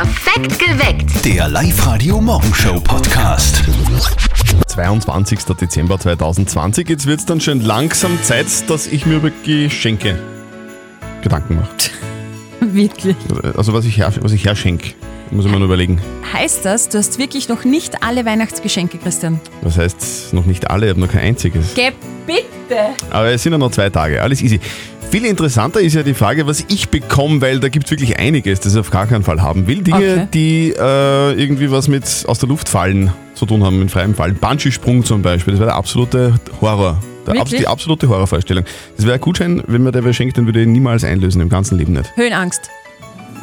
Perfekt geweckt. Der Live-Radio Morgenshow Podcast. 22. Dezember 2020. Jetzt wird es dann schon langsam Zeit, dass ich mir über Geschenke Gedanken mache. Wirklich. Also was ich, her, was ich herschenke, muss ich mir nur überlegen. Heißt das, du hast wirklich noch nicht alle Weihnachtsgeschenke, Christian? Was heißt noch nicht alle, ich habe noch kein einziges. Geh bitte! Aber es sind ja noch zwei Tage, alles easy. Viel interessanter ist ja die Frage, was ich bekomme, weil da gibt es wirklich einiges, das ich auf gar keinen Fall haben will. Dinge, Okay. die äh, irgendwie was mit aus der Luft fallen zu tun haben, mit freiem Fallen. Bungee-Sprung zum Beispiel, das wäre der absolute Horror. Der, abs- die absolute Horrorvorstellung. Das wäre ein Gutschein, wenn mir der wer schenkt, den würde ich niemals einlösen, im ganzen Leben nicht. Höhenangst.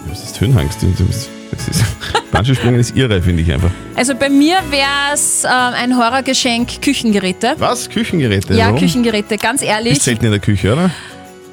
Das ist Höhenangst. Das ist, Bungee-Springen ist irre, finde ich einfach. Also bei mir wäre es ähm, ein Horrorgeschenk Küchengeräte. Was? Küchengeräte? Ja, Warum? Küchengeräte, ganz ehrlich. Ist selten in der Küche, oder?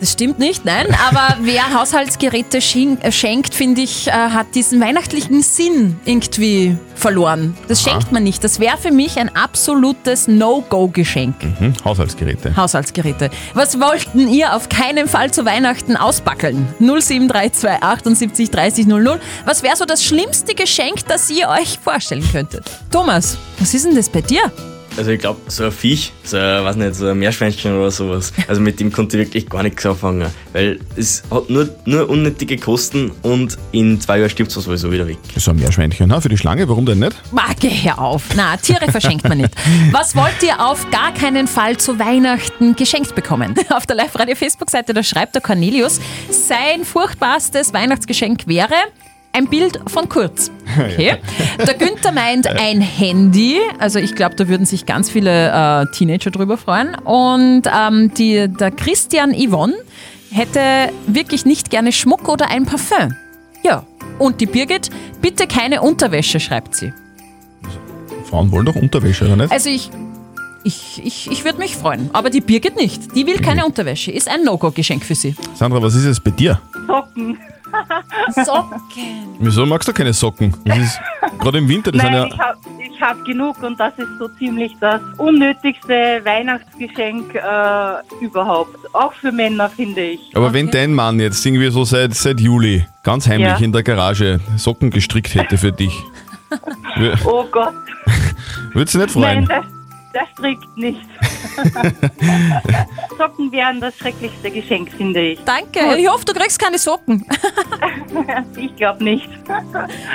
Das stimmt nicht, nein. Aber wer Haushaltsgeräte äh, schenkt, finde ich, äh, hat diesen weihnachtlichen Sinn irgendwie verloren. Das schenkt man nicht. Das wäre für mich ein absolutes No-Go-Geschenk. Hm, Haushaltsgeräte. Haushaltsgeräte. Was wollten ihr auf keinen Fall zu Weihnachten ausbackeln? 0732 78 30 00. Was wäre so das schlimmste Geschenk, das ihr euch vorstellen könntet? Thomas, was ist denn das bei dir? Also ich glaube, so ein Viech, so ein, weiß nicht, so ein Meerschweinchen oder sowas, also mit dem konnte ich wirklich gar nichts anfangen, weil es hat nur, nur unnötige Kosten und in zwei Jahren stirbt es sowieso wieder weg. So ein Meerschweinchen, ha? Für die Schlange, warum denn nicht? Ah, geh hör auf. Na, Tiere verschenkt man nicht. Was wollt ihr auf gar keinen Fall zu Weihnachten geschenkt bekommen? Auf der Live-Radio-Facebook-Seite, da schreibt der Cornelius, sein furchtbarstes Weihnachtsgeschenk wäre ein Bild von Kurz. Okay. Der Günther meint ein Handy. Also ich glaube, da würden sich ganz viele äh, Teenager drüber freuen. Und ähm, die, der Christian Yvonne hätte wirklich nicht gerne Schmuck oder ein Parfum. Ja. Und die Birgit, bitte keine Unterwäsche, schreibt sie. Frauen wollen doch Unterwäsche, oder nicht? Also ich, ich, ich, ich würde mich freuen. Aber die Birgit nicht. Die will keine Unterwäsche. Ist ein No-Go-Geschenk für sie. Sandra, was ist es bei dir? Socken. Socken. Wieso magst du keine Socken? Das ist gerade im Winter, das Nein, sind ich ja. habe ich hab genug und das ist so ziemlich das unnötigste Weihnachtsgeschenk äh, überhaupt. Auch für Männer, finde ich. Aber wenn dein Mann jetzt irgendwie so seit, seit Juli ganz heimlich Ja. in der Garage Socken gestrickt hätte für dich, wür- Oh Gott, würdest du nicht nein, freuen? das, das strickt nicht. Socken wären das schrecklichste Geschenk, finde ich. Danke. Ich hoffe, du kriegst keine Socken. Ich glaube nicht.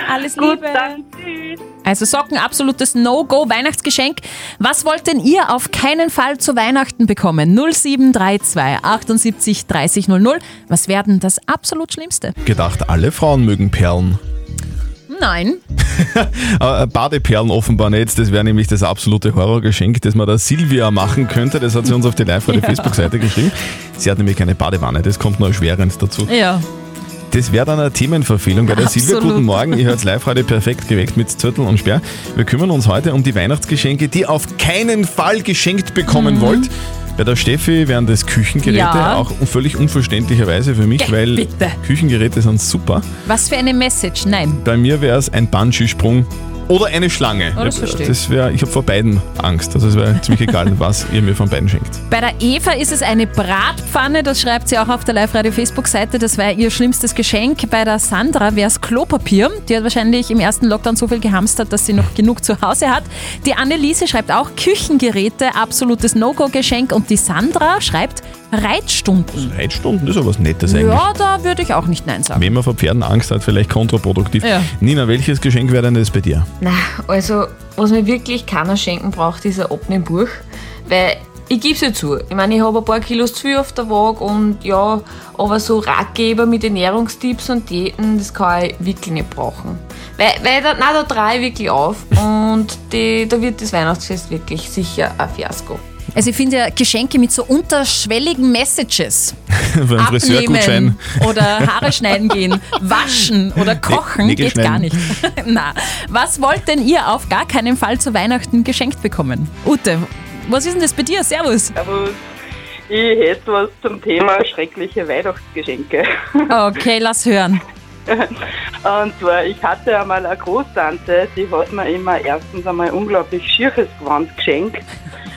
Alles Gut, Liebe. dann tschüss. Also Socken, absolutes No-Go-Weihnachtsgeschenk. Was wollt denn ihr auf keinen Fall zu Weihnachten bekommen? 0732 78 30 00. Was wäre denn das absolut Schlimmste? Gedacht, alle Frauen mögen Perlen. Nein. Äh, Badeperlen offenbar nicht. Das wäre nämlich das absolute Horrorgeschenk, das man der Silvia machen könnte. Das hat sie uns auf die Live-Radio-Facebook-Seite geschrieben. Sie hat nämlich keine Badewanne, das kommt noch erschwerend dazu. Ja. Das wäre dann eine Themenverfehlung bei der Silvia. Absolut. Guten Morgen, ihr hört live heute perfekt geweckt mit Zürtel und Sperr. Wir kümmern uns heute um die Weihnachtsgeschenke, die ihr auf keinen Fall geschenkt bekommen wollt. Bei der Steffi wären das Küchengeräte. Ja. auch völlig unverständlicherweise für mich, Geh, weil bitte. Küchengeräte sind super. Was für eine Message? Nein. Bei mir wäre es ein Bungee-Sprung oder eine Schlange. Oh, das verstehe ich. das wär, ich habe vor beiden Angst. Also es wäre ziemlich egal, was ihr mir von beiden schenkt. Bei der Eva ist es eine Bratpfanne, das schreibt sie auch auf der Live-Radio-Facebook-Seite. Das wäre ihr schlimmstes Geschenk. Bei der Sandra wäre es Klopapier. Die hat wahrscheinlich im ersten Lockdown so viel gehamstert, dass sie noch genug zu Hause hat. Die Anneliese schreibt auch Küchengeräte, absolutes No-Go-Geschenk. Und die Sandra schreibt Reitstunden. Reitstunden, das ist aber was Nettes eigentlich. Ja, da würde ich auch nicht Nein sagen. Wenn man vor Pferden Angst hat, vielleicht kontraproduktiv. Ja. Nina, welches Geschenk wäre denn das bei dir? Na, also, was mir wirklich keiner schenken braucht, ist ein Abnehmbuch. Weil, ich gebe es ja zu, ich meine, ich habe ein paar Kilos zu viel auf der Waage und ja, aber so Ratgeber mit Ernährungstipps und Diäten, das kann ich wirklich nicht brauchen. Weil, weil da, nein, da drehe ich wirklich auf und die, da wird das Weihnachtsfest wirklich sicher ein Fiasko. Also ich finde ja Geschenke mit so unterschwelligen Messages. Einen Friseurgutschein. Abnehmen oder Haare schneiden gehen, waschen oder kochen Nägel geht gar schneiden. nicht. Na, was wollt denn ihr auf gar keinen Fall zu Weihnachten geschenkt bekommen? Ute, was ist denn das bei dir? Servus. Aber ich hätte was zum Thema schreckliche Weihnachtsgeschenke. Okay, lass hören. Und zwar, ich hatte einmal eine Großtante, die hat mir immer erstens einmal unglaublich schieres Gewand geschenkt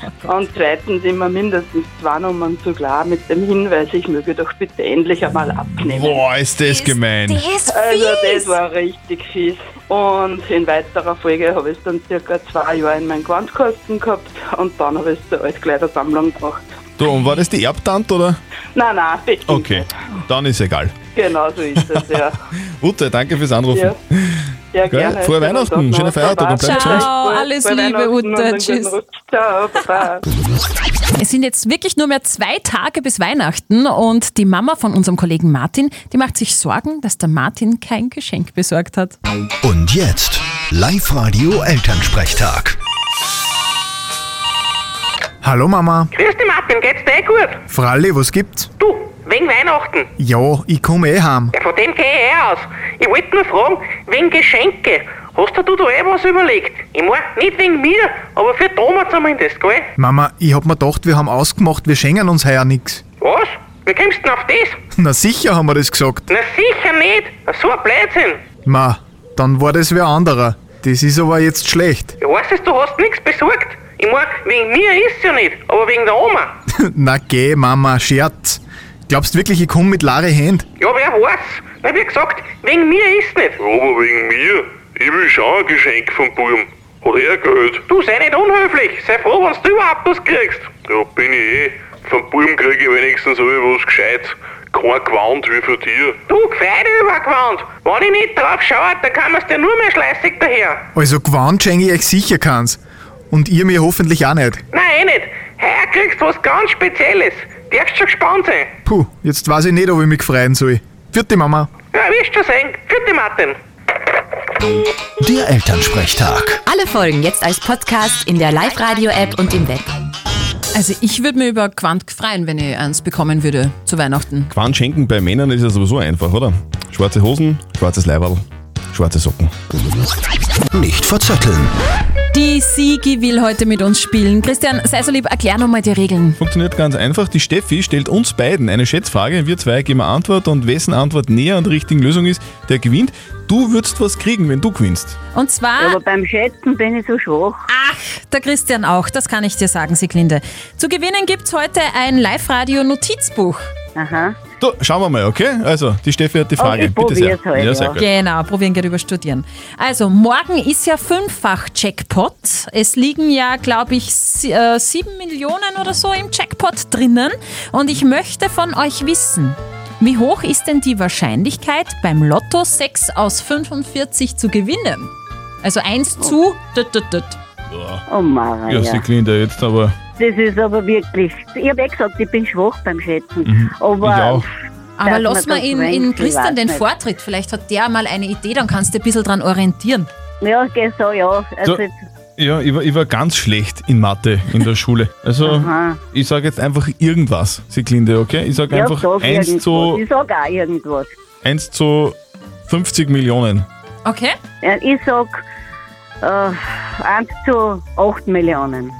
Und zweitens immer mindestens zwei Nummern zu klar mit dem Hinweis, ich möge doch bitte endlich einmal abnehmen. Boah, ist das gemein. Das ist Also das war richtig fies. Und in weiterer Folge habe ich es dann circa zwei Jahre in meinen Gewandkasten gehabt und dann habe ich es zur Altkleidersammlung gebracht. Du, und war das die Erbtante oder? Nein, nein, bestimmt Okay, nicht. dann ist egal. Genau so ist es, ja. Ute, danke fürs Anrufen. ja. Ja, Gell? gerne. Frohe Weihnachten, schöne Feiertage und bleib Ciao, gesund. alles Frohe Liebe, Ute. Tschüss. Ciao, baba. Es sind jetzt wirklich nur mehr zwei Tage bis Weihnachten und die Mama von unserem Kollegen Martin, die macht sich Sorgen, dass der Martin kein Geschenk besorgt hat. Und jetzt Live-Radio Elternsprechtag. Hallo Mama. Grüß dich Martin, geht's dir eh gut? Fralli, was gibt's? Du, wegen Weihnachten. Ja, ich komm eh heim. Ja, von dem geh ich eh aus. Ich wollte nur fragen, wegen Geschenke. Hast du da eh was überlegt? Ich mein, nicht wegen mir, aber für Thomas zumindest, gell? Mama, ich hab mir gedacht, wir haben ausgemacht, wir schenken uns heuer nix. Was? Wie kommst du denn auf das? Na sicher haben wir das gesagt. Na sicher nicht. So ein Blödsinn. Ma, dann war das wer anderer. Das ist aber jetzt schlecht. Ja, weißt du, du hast nichts besorgt. Ich mein, wegen mir ist's ja nicht, aber wegen der Oma. Na geh, Mama, Scherz. Glaubst wirklich, ich komm mit leere Hand? Ja, wer weiß? Na, wie gesagt, wegen mir ist's nicht. Aber wegen mir? Ich will schon ein Geschenk vom Buben. Hat er Geld? Du sei nicht unhöflich. Sei froh, wenn du überhaupt was kriegst. Ja, bin ich eh. Vom Buben krieg ich wenigstens was Gescheites. Kein Gewand wie von dir. Du, gefreut über Gewand. Wenn ich nicht drauf schaue, dann kann man's dir nur mehr schleißig daher. Also Gewand schenke ich euch sicher keins. Und ihr mir hoffentlich auch nicht. Nein, eh nicht. Heuer kriegst du was ganz Spezielles. Darfst schon gespannt sein. Puh, jetzt weiß ich nicht, ob ich mich freuen soll. Vierte Mama. Ja, wirst schon sehen. Gute Martin. Der Elternsprechtag. Alle Folgen jetzt als Podcast in der Live-Radio-App und im Web. Also ich würde mir über Quant freuen, wenn ich eins bekommen würde zu Weihnachten. Quant schenken bei Männern ist ja sowieso einfach, oder? Schwarze Hosen, schwarzes Leiberl, schwarze Socken. Nicht verzetteln. Die Sigi will heute mit uns spielen. Christian, sei so lieb, erklär nochmal die Regeln. Funktioniert ganz einfach. Die Steffi stellt uns beiden eine Schätzfrage. Wir zwei geben eine Antwort und wessen Antwort näher an der richtigen Lösung ist, der gewinnt. Du würdest was kriegen, wenn du gewinnst. Und zwar, Aber beim Schätzen bin ich so schwach. ach, der Christian auch, das kann ich dir sagen, Siglinde. Zu gewinnen gibt's heute ein Live-Radio-Notizbuch. Aha. Du, schauen wir mal, okay? Also, die Steffi hat die Frage. ich Bitte sehr. probier's halt, ja, sehr ja. gut. Genau, probieren geht über Studieren. Also, morgen ist ja Fünffach-Jackpot. Es liegen ja, glaube ich, sie- äh, sieben Millionen oder so im Jackpot drinnen. Und ich möchte von euch wissen, wie hoch ist denn die Wahrscheinlichkeit, beim Lotto 6 aus 45 zu gewinnen? Also 1 zu. Tut, tut, tut. Oh Maria. Ja, Siglinde, jetzt aber. Das ist aber wirklich. Ich habe eh gesagt, ich bin schwach beim Schätzen. Aber Mhm. Ich auch. Aber lass mal in, in Christian den nicht. Vortritt. Vielleicht hat der mal eine Idee, dann kannst du dich ein bisschen dran orientieren. ja, geh so, ja. Also, So. Ja, ich war, ich war ganz schlecht in Mathe in der Schule. Also, Aha. ich sage jetzt einfach irgendwas, Siglinde, okay? Ich sage ja, einfach sag 1 irgendwas. zu, Ich sag auch irgendwas. 1 zu 50 Millionen. Okay? Ja, ich sag äh, 1 zu 8 Millionen.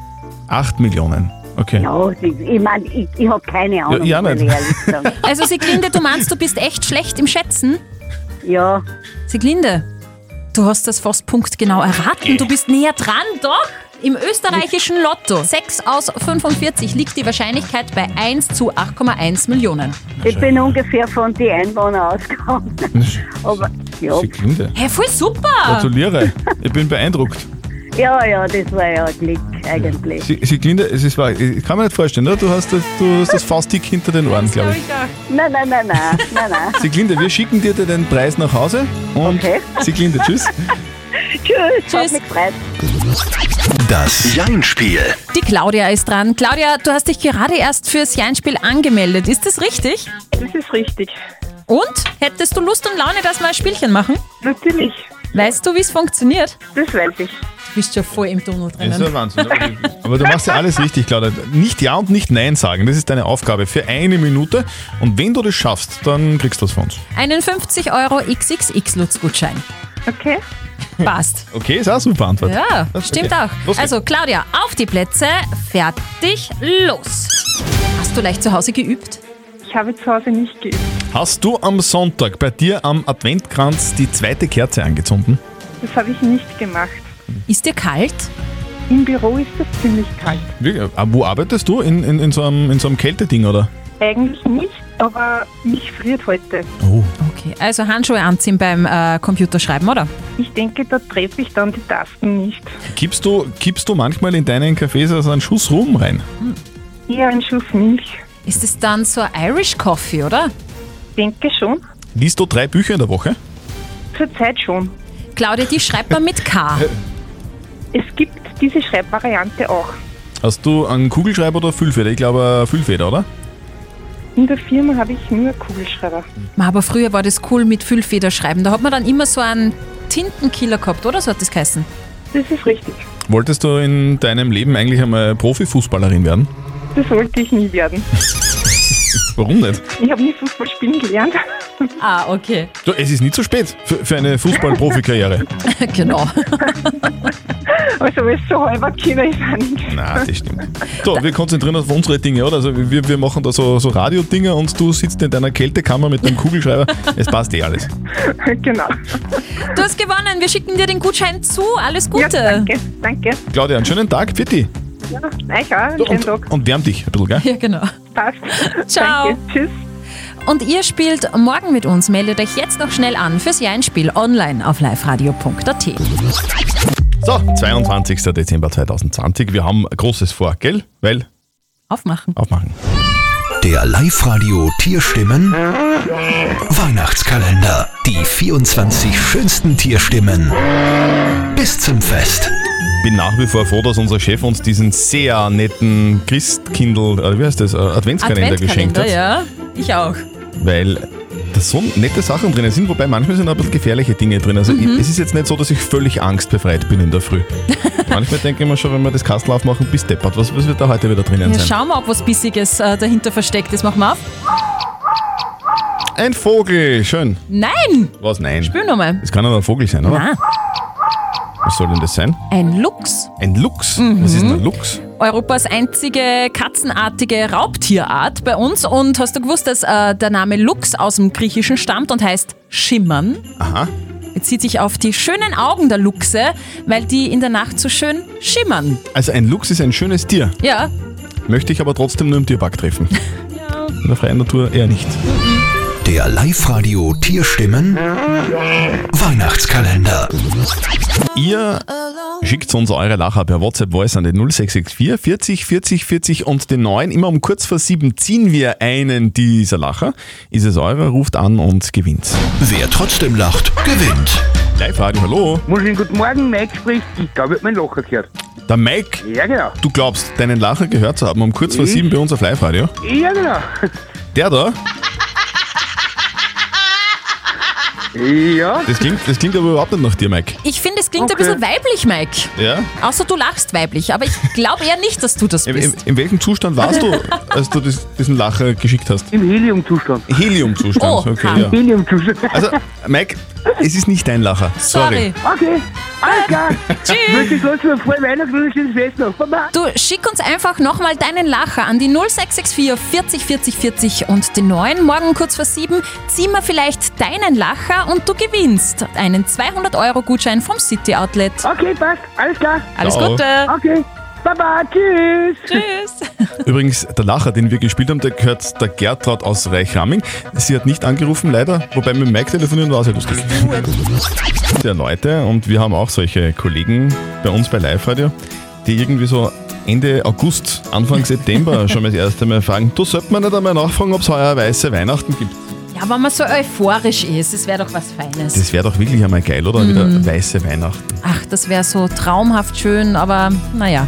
8 Millionen. Okay. Ja, ich, meine, ich, ich habe keine Ahnung, ja muss nicht. Also Siglinde, du meinst, du bist echt schlecht im Schätzen? Ja, Siglinde, du hast das fast punktgenau erraten. Du bist näher dran, doch? Im österreichischen Lotto 6 aus 45 liegt die Wahrscheinlichkeit bei 1 zu 8,1 Millionen. ich bin ungefähr von den Einwohnern ausgegangen. Aber ja, Siglinde. Hey, voll super! Gratuliere. Ich bin beeindruckt. ja, ja, das war ja Glück eigentlich. Sie- Siglinde, es ist wahr, ich kann mir nicht vorstellen, oder? Du hast das, du hast das Faustdick hinter den Ohren, glaube ich. Nein, nein, nein, nein, nein, nein. Siglinde, wir schicken dir den Preis nach Hause. Und Okay. Siglinde, tschüss. Tschüss, Tschüss. mich gefreut. Das Jein-Spiel. Die Claudia ist dran. Claudia, du hast dich gerade erst fürs Jeinspiel angemeldet. Ist das richtig? Das ist richtig. Und? Hättest du Lust und Laune, dass wir ein Spielchen machen? Natürlich, Weißt du, wie es funktioniert? das weiß ich. Du bist schon voll im Tunnel Das ist drinnen. ein Wahnsinn. Aber du- machst ja alles richtig, Claudia. Nicht Ja und nicht Nein sagen. Das ist deine Aufgabe für eine Minute. Und wenn du das schaffst, dann kriegst du was von uns. Einen 50 Euro XXX-Lutz-Gutschein. Okay. Passt. Okay, ist auch eine super Antwort. Ja, Das- stimmt okay. auch. Also, Claudia, auf die Plätze, fertig, los. Hast du leicht zu Hause geübt? Ich habe zu Hause nicht geübt. Hast du am Sonntag bei dir am Adventkranz die zweite Kerze angezündet? Das habe ich nicht gemacht. Ist dir kalt? Im Büro ist es ziemlich kalt. Wirklich? Ah, Wo arbeitest du? In, in, in, so einem, in so einem Kälteding, oder? Eigentlich nicht, aber mich friert heute. Oh. Okay, also Handschuhe anziehen beim äh, Computerschreiben, oder? Ich denke, da treffe ich dann die Tasten nicht. Kippst du, kippst du manchmal in deinen Cafés also einen Schuss Rum rein? Eher ein Schuss Milch. Ist es dann so ein Irish Coffee, oder? Denke schon. Liest du drei Bücher in der Woche? Zurzeit schon. Claudia, die schreibt man mit K. Es gibt diese Schreibvariante auch. Hast du einen Kugelschreiber oder Füllfeder? Ich glaube, eine Füllfeder, oder? In der Firma habe ich nur Kugelschreiber. Aber früher war das cool mit Füllfeder schreiben. Da hat man dann immer so einen Tintenkiller gehabt, oder? So hat das geheißen. Das ist richtig. Wolltest du in deinem Leben eigentlich einmal Profifußballerin werden? Das sollte ich nie werden. Warum nicht? Ich habe nie Fußball spielen gelernt. Ah, okay. Du, es ist nicht zu spät für, für eine Fußball-Profikarriere. genau. Also wenn es so halber Kinder ist. Nein, das stimmt. So, wir konzentrieren uns auf unsere Dinge, oder? Also wir, wir machen da so, so Radiodinger und du sitzt in deiner Kältekammer mit deinem Kugelschreiber. Es passt eh alles. genau. Du hast gewonnen. Wir schicken dir den Gutschein zu. Alles Gute. Ja, danke, danke. Claudia, einen schönen Tag. Pfitti. Ja, euch auch, Und, Tag. und wärm dich ein bisschen, gell? Ja, genau. Passt. Ciao. Danke. Tschüss. Und ihr spielt morgen mit uns. Meldet euch jetzt noch schnell an fürs Jahr-Spiel online auf liveradio.at. So, 22. Dezember 2020. Wir haben Großes vor, gell? Weil, Aufmachen. aufmachen. Der Live-Radio Tierstimmen Weihnachtskalender. Die 24 schönsten Tierstimmen bis zum Fest. Bin nach wie vor froh, dass unser Chef uns diesen sehr netten Christkindl, äh, wie heißt das, äh, Adventskalender, geschenkt hat. ja. Ich auch. Weil da so nette Sachen drin sind, wobei manchmal sind auch ein bisschen gefährliche Dinge drin. Also Mhm. ich, es ist jetzt nicht so, dass ich völlig angstbefreit bin in der Früh. manchmal denke ich mir schon, wenn wir das Kastel aufmachen, bis deppert. Was, was wird da heute wieder drinnen Ja, sein? schauen wir, ob was Bissiges äh, dahinter versteckt ist. Machen wir auf. Ein Vogel, schön. Nein! Was? Nein. Spür nochmal. Das kann aber ein Vogel sein, oder? Nein. Was soll denn das sein? Ein Luchs. Ein Luchs? Mhm. Was ist denn ein Luchs? Europas einzige katzenartige Raubtierart bei uns. Und hast du gewusst, dass äh, der Name Luchs aus dem Griechischen stammt und heißt Schimmern? Aha. Bezieht sich auf die schönen Augen der Luchse, weil die in der Nacht so schön schimmern. Also ein Luchs ist ein schönes Tier. Ja, Möchte ich aber trotzdem nur im Tierpark treffen. In der freien Natur eher nicht. Der Live-Radio Tierstimmen Weihnachtskalender. Ihr schickt uns eure Lacher per WhatsApp Voice an den 0664 40 40 40 und den neuen. Immer um kurz vor sieben ziehen wir einen dieser Lacher. Ist es eurer, ruft an und gewinnt. Wer trotzdem lacht, gewinnt. Live-Radio, hallo. Wunderschönen guten Morgen, Mike spricht. Ich glaube, ich habe meinen Lacher gehört. Der Mike. Ja, genau. Du glaubst, deinen Lacher gehört zu haben um kurz vor Ich? sieben bei uns auf Live-Radio? Ja, genau. Der da? Ja. Das klingt, das klingt aber überhaupt nicht nach dir, Mike. ich finde, es klingt Okay. ein bisschen weiblich, Mike. Ja? Außer du lachst weiblich, aber ich glaube eher nicht, dass du das In, in, bist. in welchem Zustand warst du, als du das, diesen Lacher geschickt hast? Im Heliumzustand. Heliumzustand, Oh, okay, ja. Heliumzustand. Also, Mike, es ist nicht dein Lacher. Sorry. Okay, alles klar. Tschüss. Wünsche ich trotzdem eine frohe Weihnachten und ein schönes Fest noch. Baba. Du schick uns einfach nochmal deinen Lacher an die 0664 40 40 40 und den neuen. Morgen kurz vor sieben ziehen wir vielleicht deinen Lacher und du gewinnst einen 200 Euro Gutschein vom City Outlet. Okay, passt. Alles klar. Alles Ciao. Gute. Okay. Baba, tschüss. Tschüss. Übrigens, der Lacher, den wir gespielt haben, der gehört der Gertraud aus Reichramming. Sie hat nicht angerufen, leider, wobei mit Mike telefonieren war sehr lustig. Ja, Leute, und wir haben auch solche Kollegen bei uns bei Live-Radio, die irgendwie so Ende August, Anfang September schon mal das erste Mal fragen, du sollte man nicht einmal nachfragen, ob es heuer weiße Weihnachten gibt. Ja, wenn man so euphorisch ist, das wäre doch was Feines. Das wäre doch wirklich einmal geil, oder? Mhm. Wieder weiße Weihnachten. Ach, das wäre so traumhaft schön, aber naja.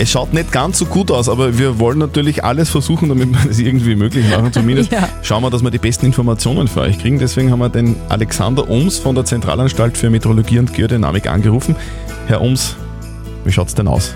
Es schaut nicht ganz so gut aus, aber wir wollen natürlich alles versuchen, damit wir das irgendwie möglich machen. Zumindest Ja. schauen wir, dass wir die besten Informationen für euch kriegen. Deswegen haben wir den Alexander Ohms von der Zentralanstalt für Meteorologie und Geodynamik angerufen. Herr Ohms, wie schaut's denn aus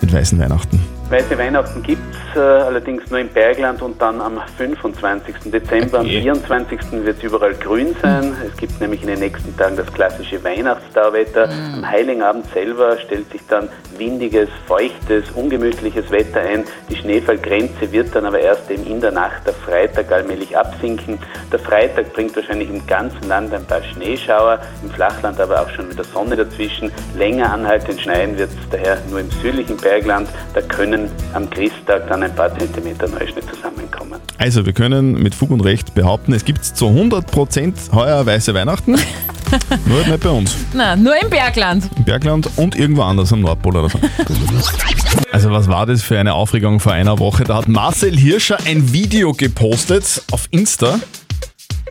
mit weißen Weihnachten? Weiße Weihnachten gibt es äh, allerdings nur im Bergland und dann am 25. Dezember. Am 24. wird es überall grün sein. Es gibt nämlich in den nächsten Tagen das klassische Weihnachtstauwetter. Am Heiligen Abend selber stellt sich dann windiges, feuchtes, ungemütliches Wetter ein. Die Schneefallgrenze wird dann aber erst eben in der Nacht der Freitag allmählich absinken. Der Freitag bringt wahrscheinlich im ganzen Land ein paar Schneeschauer, im Flachland aber auch schon wieder Sonne dazwischen. Länger anhaltend schneien wird es daher nur im südlichen Bergland. Da können am Christtag dann ein paar Zentimeter Neuschnee zusammenkommen. Also, wir können mit Fug und Recht behaupten, es gibt zu 100% heuer weiße Weihnachten. Nur halt nicht bei uns. Na, nur im Bergland. Im Bergland und irgendwo anders am Nordpol oder so. Also was war das für eine Aufregung vor einer Woche? Da hat Marcel Hirscher ein Video gepostet auf Insta,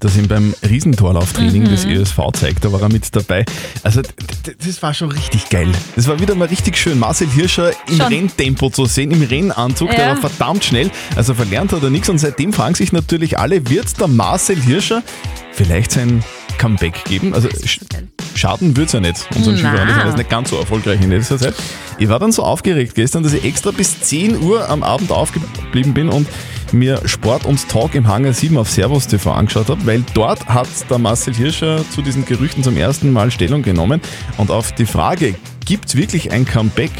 das ihm beim Riesentorlauftraining Mhm. des ÖSV zeigt. Da war er mit dabei. Also das war schon richtig geil. Das war wieder mal richtig schön, Marcel Hirscher im Schon. Renntempo zu sehen, im Rennanzug. Der Ja. war verdammt schnell. Also verlernt hat er nichts und seitdem fragen sich natürlich alle, wird der Marcel Hirscher vielleicht sein Comeback geben? Also sch schaden wird es ja nicht, unseren. Die sind jetzt nicht ganz so erfolgreich in letzter Zeit. Ich war dann so aufgeregt gestern, dass ich extra bis 10 Uhr am Abend aufgeblieben bin und mir Sport und Talk im Hangar 7 auf Servus TV angeschaut habe, weil dort hat der Marcel Hirscher zu diesen Gerüchten zum ersten Mal Stellung genommen. Und auf die Frage, gibt es wirklich ein Comeback,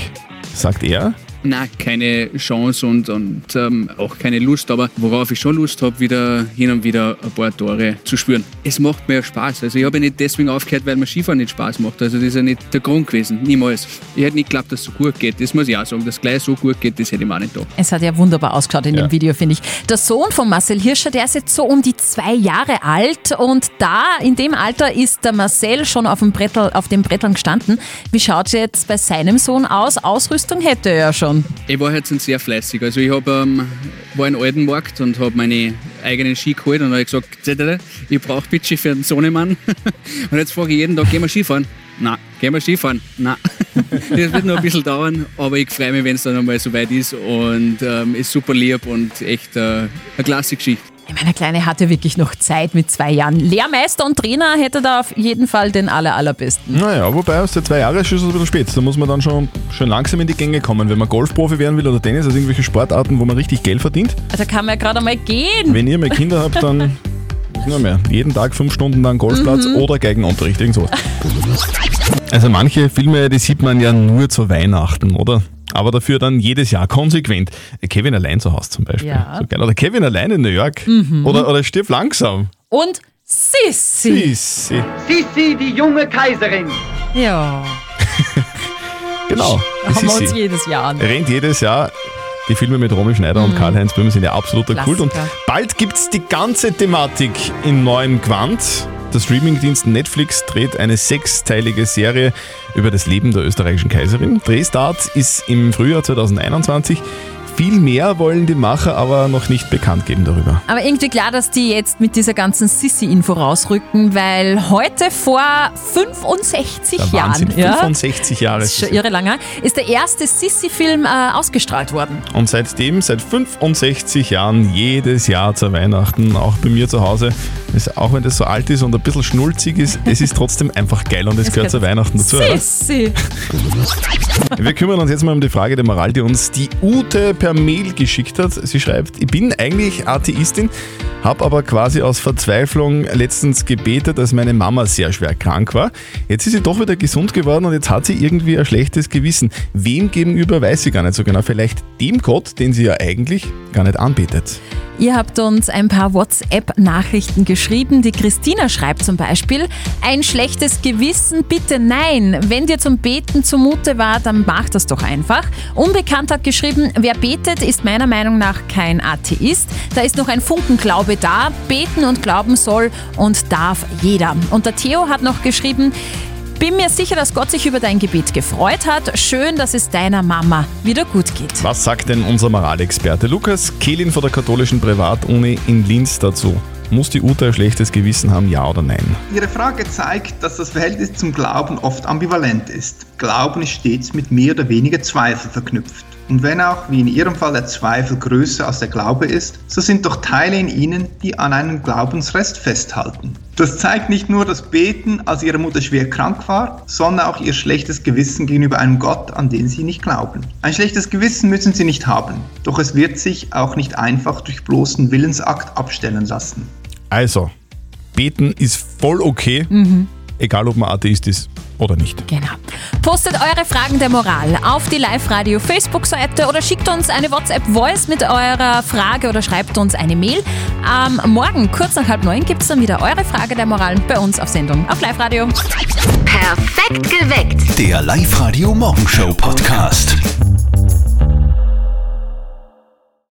sagt er, Na, keine Chance und, und ähm, auch keine Lust, aber worauf ich schon Lust habe, wieder hin und wieder ein paar Tore zu spüren. Es macht mir ja Spaß. Also ich habe ja nicht deswegen aufgehört, weil mir Skifahren nicht Spaß macht. Also das ist ja nicht der Grund gewesen, niemals. Ich hätte nicht geglaubt, dass es so gut geht. Das muss ich auch sagen. Dass es gleich so gut geht, das hätte ich mir auch nicht gedacht. Es hat ja wunderbar ausgeschaut in Ja. dem Video, finde ich. Der Sohn von Marcel Hirscher, der ist jetzt so um die zwei Jahre alt und da, in dem Alter, ist der Marcel schon auf dem Brettel, auf dem Bretteln gestanden. Wie schaut es jetzt bei seinem Sohn aus? Ausrüstung hätte er ja schon. Ich war jetzt sehr fleißig. Also ich hab, ähm, war in Altenmarkt und habe meine eigenen Ski geholt und habe gesagt, "Zettel, ich brauche Budget für einen Sohnemann. und jetzt frage ich jeden Tag, gehen wir Skifahren? Nein. Gehen wir Skifahren? Nein. das wird noch ein bisschen dauern, aber ich freue mich, wenn es dann einmal soweit ist und ähm, ist super lieb und echt äh, eine klasse Geschichte. Ich meine, der Kleine hatte wirklich noch Zeit mit zwei Jahren. Lehrmeister und Trainer hätte da auf jeden Fall den aller, allerbesten. Naja, wobei aus der zwei Jahre ist es ein bisschen spät. Da muss man dann schon schön langsam in die Gänge kommen. Wenn man Golfprofi werden will oder Tennis, also irgendwelche Sportarten, wo man richtig Geld verdient. Da kann man ja gerade mal gehen. Wenn ihr mal Kinder habt, dann nur mehr. Jeden Tag fünf Stunden lang Golfplatz Mhm. oder Geigenunterricht, irgend sowas. Also manche Filme, die sieht man ja nur zu Weihnachten, oder? Aber dafür dann jedes Jahr konsequent. Kevin allein zu Hause zum Beispiel. Ja. So geil. Oder Kevin allein in New York. Mhm. Oder, oder stirb langsam. Und Sissi. Sissi. Sissi, die junge Kaiserin. Ja. Genau. Haben wir Sissi. uns jedes Jahr an. rennt jedes Jahr. Die Filme mit Romy Schneider und Mhm. Karl-Heinz Böhm sind ja absoluter Kult. Und Klassiker. bald gibt es die ganze Thematik in neuem Quant. Der Streamingdienst Netflix dreht eine sechsteilige Serie über das Leben der österreichischen Kaiserin. Drehstart ist im Frühjahr 2021. Viel mehr wollen die Macher aber noch nicht bekannt geben darüber. Aber irgendwie klar, dass die jetzt mit dieser ganzen Sissi-Info rausrücken, weil heute vor 65 Der Jahren, Wahnsinn, ja, 65 Jahre. das ist schon irre lange, ist der erste Sissi-Film äh, ausgestrahlt worden. Und seitdem, seit 65 Jahren, jedes Jahr zu Weihnachten, auch bei mir zu Hause, ist, auch wenn das so alt ist und ein bisschen schnulzig ist, es ist trotzdem einfach geil und es gehört zu Weihnachten dazu. Sissi. Wir kümmern uns jetzt mal um die Frage der Moral, die uns die Ute per Mail geschickt hat. Sie schreibt, ich bin eigentlich Atheistin, habe aber quasi aus Verzweiflung letztens gebetet, als meine Mama sehr schwer krank war. Jetzt ist sie doch wieder gesund geworden und jetzt hat sie irgendwie ein schlechtes Gewissen. Wem gegenüber weiß sie gar nicht so genau. Vielleicht dem Gott, den sie ja eigentlich gar nicht anbetet. Ihr habt uns ein paar WhatsApp-Nachrichten geschrieben. Die Christina schreibt zum Beispiel, ein schlechtes Gewissen, bitte nein. Wenn dir zum Beten zumute war, dann mach das doch einfach. Unbekannt hat geschrieben, wer betet, ist meiner Meinung nach kein Atheist. Da ist noch ein Funken Glaube da. Beten und glauben soll und darf jeder. Und der Theo hat noch geschrieben, bin mir sicher, dass Gott sich über dein Gebet gefreut hat. Schön, dass es deiner Mama wieder gut geht. Was sagt denn unser Moralexperte Lukas Kehlin von der katholischen Privatuni in Linz dazu? Muss die Ute ein schlechtes Gewissen haben, ja oder nein? Ihre Frage zeigt, dass das Verhältnis zum Glauben oft ambivalent ist. Glauben ist stets mit mehr oder weniger Zweifel verknüpft. Und wenn auch, wie in Ihrem Fall, der Zweifel größer als der Glaube ist, so sind doch Teile in Ihnen, die an einem Glaubensrest festhalten. Das zeigt nicht nur das Beten, als Ihre Mutter schwer krank war, sondern auch Ihr schlechtes Gewissen gegenüber einem Gott, an den Sie nicht glauben. Ein schlechtes Gewissen müssen Sie nicht haben, doch es wird sich auch nicht einfach durch bloßen Willensakt abstellen lassen. Also, beten ist voll okay, egal ob man Atheist ist oder nicht. Genau. Postet eure Fragen der Moral auf die Live-Radio Facebook-Seite oder schickt uns eine WhatsApp-Voice mit eurer Frage oder schreibt uns eine Mail. Am Morgen, kurz nach halb neun, gibt es dann wieder eure Frage der Moral bei uns auf Sendung auf Live-Radio. Perfekt geweckt. Der Live-Radio Morgenshow Podcast.